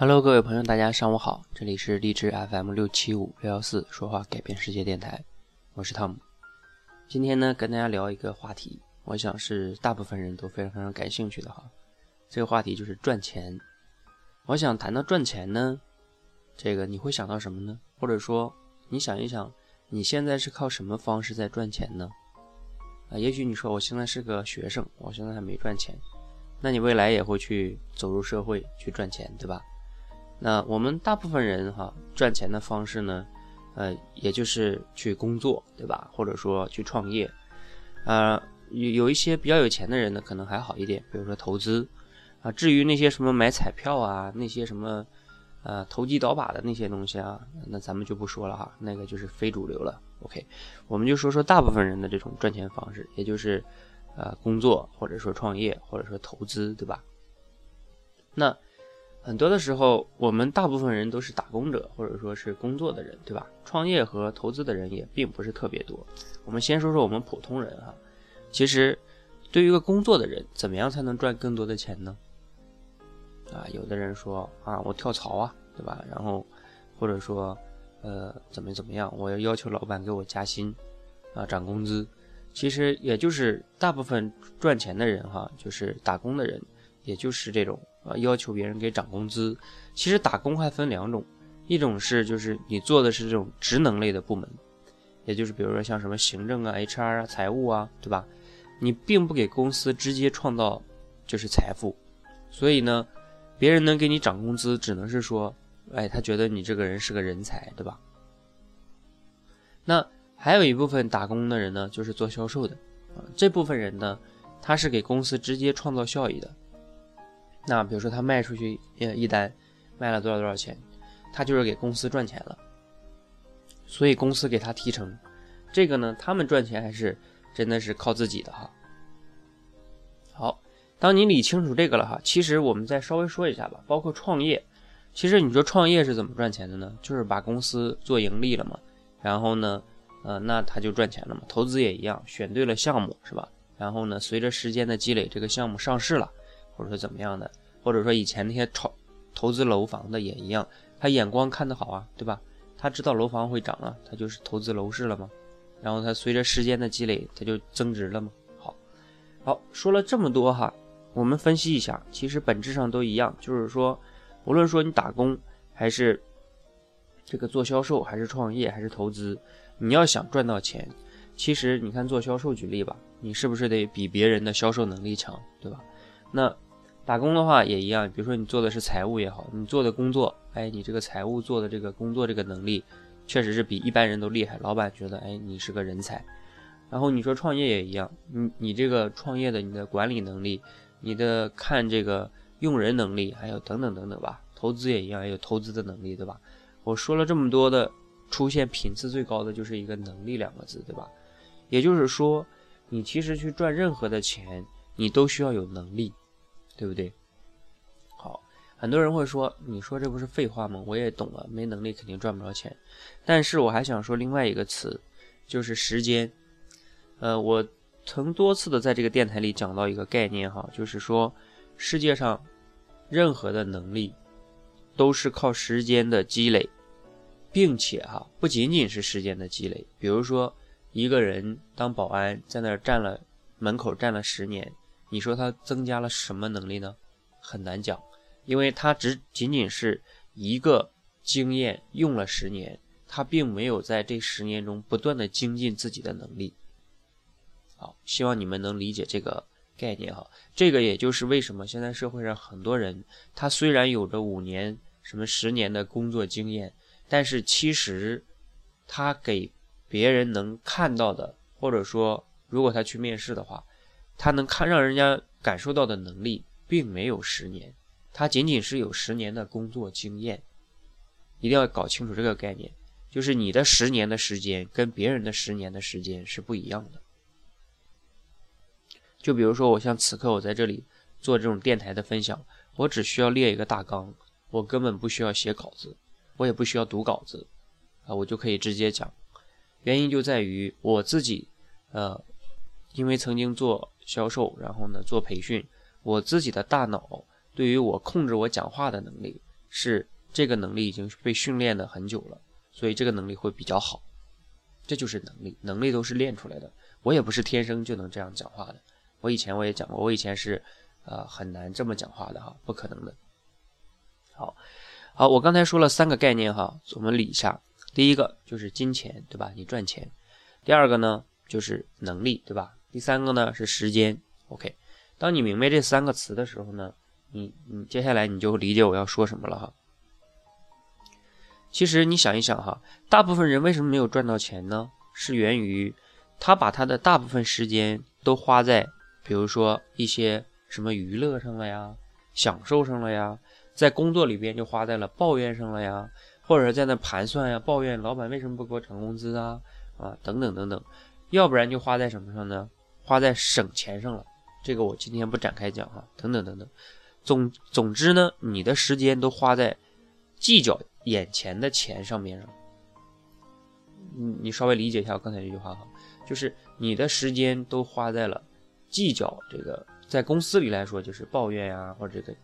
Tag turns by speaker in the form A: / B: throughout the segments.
A: Hello，各位朋友，大家上午好，这里是荔枝 FM 六七五六幺四说话改变世界电台，我是汤姆。今天呢，跟大家聊一个话题，我想是大部分人都非常非常感兴趣的哈。这个话题就是赚钱。我想谈到赚钱呢，这个你会想到什么呢？或者说，你想一想，你现在是靠什么方式在赚钱呢？啊，也许你说我现在是个学生，我现在还没赚钱，那你未来也会去走入社会去赚钱，对吧？那我们大部分人哈赚钱的方式呢，呃，也就是去工作，对吧？或者说去创业，啊，有有一些比较有钱的人呢，可能还好一点，比如说投资，啊，至于那些什么买彩票啊，那些什么，呃，投机倒把的那些东西啊，那咱们就不说了哈，那个就是非主流了。OK，我们就说说大部分人的这种赚钱方式，也就是，呃，工作或者说创业或者说投资，对吧？那。很多的时候，我们大部分人都是打工者，或者说是工作的人，对吧？创业和投资的人也并不是特别多。我们先说说我们普通人哈。其实，对于一个工作的人，怎么样才能赚更多的钱呢？啊，有的人说啊，我跳槽啊，对吧？然后，或者说，呃，怎么怎么样，我要要求老板给我加薪，啊，涨工资。其实也就是大部分赚钱的人哈，就是打工的人，也就是这种。啊，要求别人给涨工资，其实打工还分两种，一种是就是你做的是这种职能类的部门，也就是比如说像什么行政啊、HR 啊、财务啊，对吧？你并不给公司直接创造就是财富，所以呢，别人能给你涨工资，只能是说，哎，他觉得你这个人是个人才，对吧？那还有一部分打工的人呢，就是做销售的啊，这部分人呢，他是给公司直接创造效益的。那比如说他卖出去呃一单，卖了多少多少钱，他就是给公司赚钱了，所以公司给他提成。这个呢，他们赚钱还是真的是靠自己的哈。好，当你理清楚这个了哈，其实我们再稍微说一下吧，包括创业，其实你说创业是怎么赚钱的呢？就是把公司做盈利了嘛，然后呢，呃，那他就赚钱了嘛。投资也一样，选对了项目是吧？然后呢，随着时间的积累，这个项目上市了。或者说怎么样的，或者说以前那些炒投资楼房的也一样，他眼光看得好啊，对吧？他知道楼房会涨啊，他就是投资楼市了吗？然后他随着时间的积累，他就增值了吗？好，好说了这么多哈，我们分析一下，其实本质上都一样，就是说，无论说你打工还是这个做销售，还是创业，还是投资，你要想赚到钱，其实你看做销售举例吧，你是不是得比别人的销售能力强，对吧？那打工的话也一样，比如说你做的是财务也好，你做的工作，哎，你这个财务做的这个工作这个能力，确实是比一般人都厉害。老板觉得，哎，你是个人才。然后你说创业也一样，你你这个创业的你的管理能力，你的看这个用人能力，还有等等等等吧。投资也一样，有投资的能力，对吧？我说了这么多的，出现频次最高的就是一个能力两个字，对吧？也就是说，你其实去赚任何的钱，你都需要有能力。对不对？好，很多人会说，你说这不是废话吗？我也懂了，没能力肯定赚不着钱。但是我还想说另外一个词，就是时间。呃，我曾多次的在这个电台里讲到一个概念哈，就是说世界上任何的能力都是靠时间的积累，并且哈不仅仅是时间的积累。比如说一个人当保安在那儿站了门口站了十年。你说他增加了什么能力呢？很难讲，因为他只仅仅是一个经验用了十年，他并没有在这十年中不断的精进自己的能力。好，希望你们能理解这个概念哈。这个也就是为什么现在社会上很多人，他虽然有着五年、什么十年的工作经验，但是其实他给别人能看到的，或者说如果他去面试的话。他能看让人家感受到的能力，并没有十年，他仅仅是有十年的工作经验。一定要搞清楚这个概念，就是你的十年的时间跟别人的十年的时间是不一样的。就比如说，我像此刻我在这里做这种电台的分享，我只需要列一个大纲，我根本不需要写稿子，我也不需要读稿子，啊，我就可以直接讲。原因就在于我自己，呃，因为曾经做。销售，然后呢做培训，我自己的大脑对于我控制我讲话的能力，是这个能力已经被训练的很久了，所以这个能力会比较好。这就是能力，能力都是练出来的。我也不是天生就能这样讲话的。我以前我也讲过，我以前是，呃，很难这么讲话的哈，不可能的。好，好，我刚才说了三个概念哈，我们理一下。第一个就是金钱，对吧？你赚钱。第二个呢就是能力，对吧？第三个呢是时间。OK，当你明白这三个词的时候呢，你你接下来你就理解我要说什么了哈。其实你想一想哈，大部分人为什么没有赚到钱呢？是源于他把他的大部分时间都花在，比如说一些什么娱乐上了呀，享受上了呀，在工作里边就花在了抱怨上了呀，或者在那盘算呀，抱怨老板为什么不给我涨工资啊，啊等等等等，要不然就花在什么上呢？花在省钱上了。这个我今天不展开讲哈，等等等等。总总之呢，你的时间都花在计较。眼前的钱上面上，你你稍微理解一下我刚才这句话哈，就是你的时间都花在了计较这个，在公司里来说就是抱怨呀，或者这个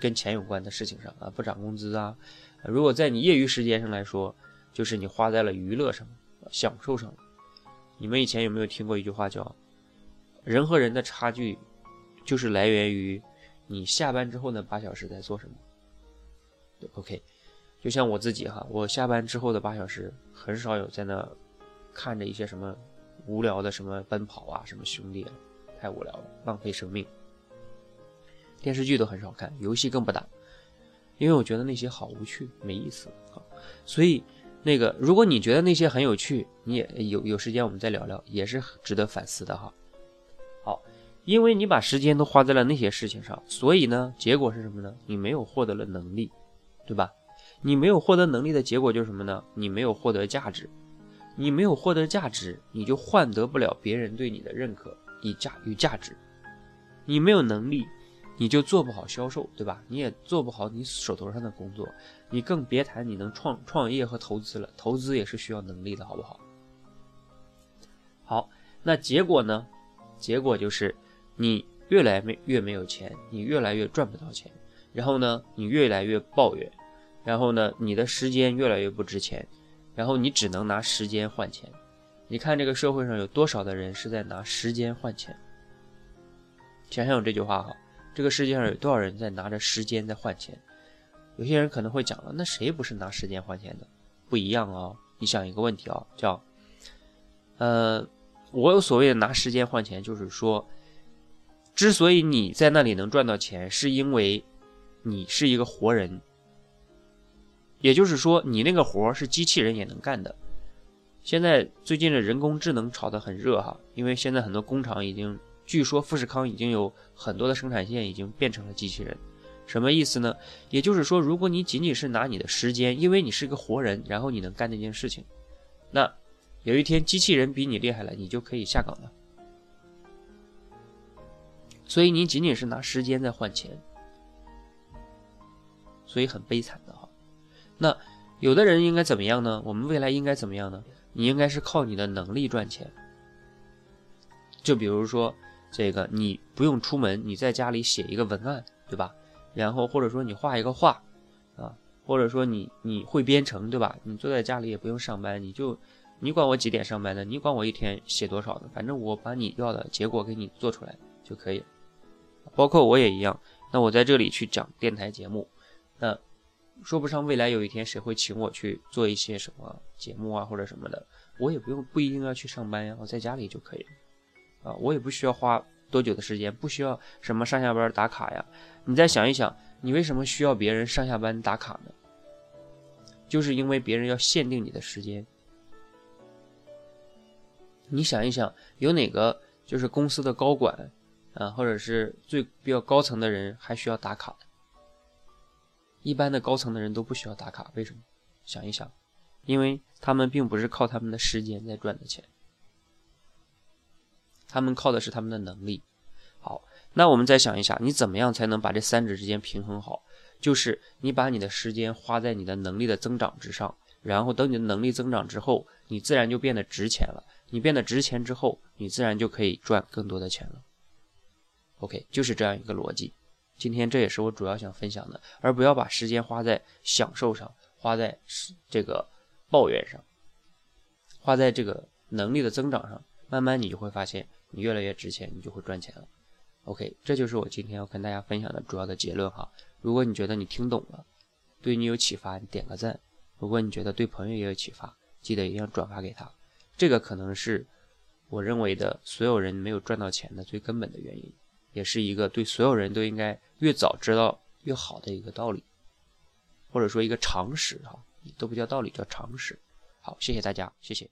A: 跟钱有关的事情上啊，不涨工资啊。如果在你业余时间上来说，就是你花在了娱乐上、享受上了。你们以前有没有听过一句话叫“人和人的差距，就是来源于你下班之后那八小时在做什么 ”？，OK。就像我自己哈，我下班之后的八小时很少有在那看着一些什么无聊的什么奔跑啊，什么兄弟，太无聊了，浪费生命。电视剧都很少看，游戏更不打，因为我觉得那些好无趣，没意思啊。所以那个，如果你觉得那些很有趣，你也有有时间我们再聊聊，也是值得反思的哈。好，因为你把时间都花在了那些事情上，所以呢，结果是什么呢？你没有获得了能力，对吧？你没有获得能力的结果就是什么呢？你没有获得价值，你没有获得价值，你就换得不了别人对你的认可以价与价值。你没有能力，你就做不好销售，对吧？你也做不好你手头上的工作，你更别谈你能创创业和投资了。投资也是需要能力的，好不好？好，那结果呢？结果就是你越来没越没有钱，你越来越赚不到钱，然后呢，你越来越抱怨。然后呢，你的时间越来越不值钱，然后你只能拿时间换钱。你看这个社会上有多少的人是在拿时间换钱？想想这句话哈，这个世界上有多少人在拿着时间在换钱？有些人可能会讲了，那谁不是拿时间换钱的？不一样啊！你想一个问题啊，叫，呃，我有所谓的拿时间换钱，就是说，之所以你在那里能赚到钱，是因为你是一个活人。也就是说，你那个活是机器人也能干的。现在最近的人工智能炒得很热哈，因为现在很多工厂已经，据说富士康已经有很多的生产线已经变成了机器人。什么意思呢？也就是说，如果你仅仅是拿你的时间，因为你是一个活人，然后你能干那件事情，那有一天机器人比你厉害了，你就可以下岗了。所以你仅仅是拿时间在换钱，所以很悲惨的哈。那有的人应该怎么样呢？我们未来应该怎么样呢？你应该是靠你的能力赚钱。就比如说，这个你不用出门，你在家里写一个文案，对吧？然后或者说你画一个画，啊，或者说你你会编程，对吧？你坐在家里也不用上班，你就你管我几点上班的，你管我一天写多少的，反正我把你要的结果给你做出来就可以。包括我也一样，那我在这里去讲电台节目，那。说不上未来有一天谁会请我去做一些什么节目啊或者什么的，我也不用不一定要去上班呀，我在家里就可以啊，我也不需要花多久的时间，不需要什么上下班打卡呀。你再想一想，你为什么需要别人上下班打卡呢？就是因为别人要限定你的时间。你想一想，有哪个就是公司的高管啊，或者是最比较高层的人还需要打卡？一般的高层的人都不需要打卡，为什么？想一想，因为他们并不是靠他们的时间在赚的钱，他们靠的是他们的能力。好，那我们再想一下，你怎么样才能把这三者之间平衡好？就是你把你的时间花在你的能力的增长之上，然后等你的能力增长之后，你自然就变得值钱了。你变得值钱之后，你自然就可以赚更多的钱了。OK，就是这样一个逻辑。今天这也是我主要想分享的，而不要把时间花在享受上，花在这个抱怨上，花在这个能力的增长上。慢慢你就会发现，你越来越值钱，你就会赚钱了。OK，这就是我今天要跟大家分享的主要的结论哈。如果你觉得你听懂了，对你有启发，你点个赞；如果你觉得对朋友也有启发，记得一定要转发给他。这个可能是我认为的所有人没有赚到钱的最根本的原因，也是一个对所有人都应该越早知道越好的一个道理，或者说一个常识哈，都不叫道理，叫常识。好，谢谢大家，谢谢。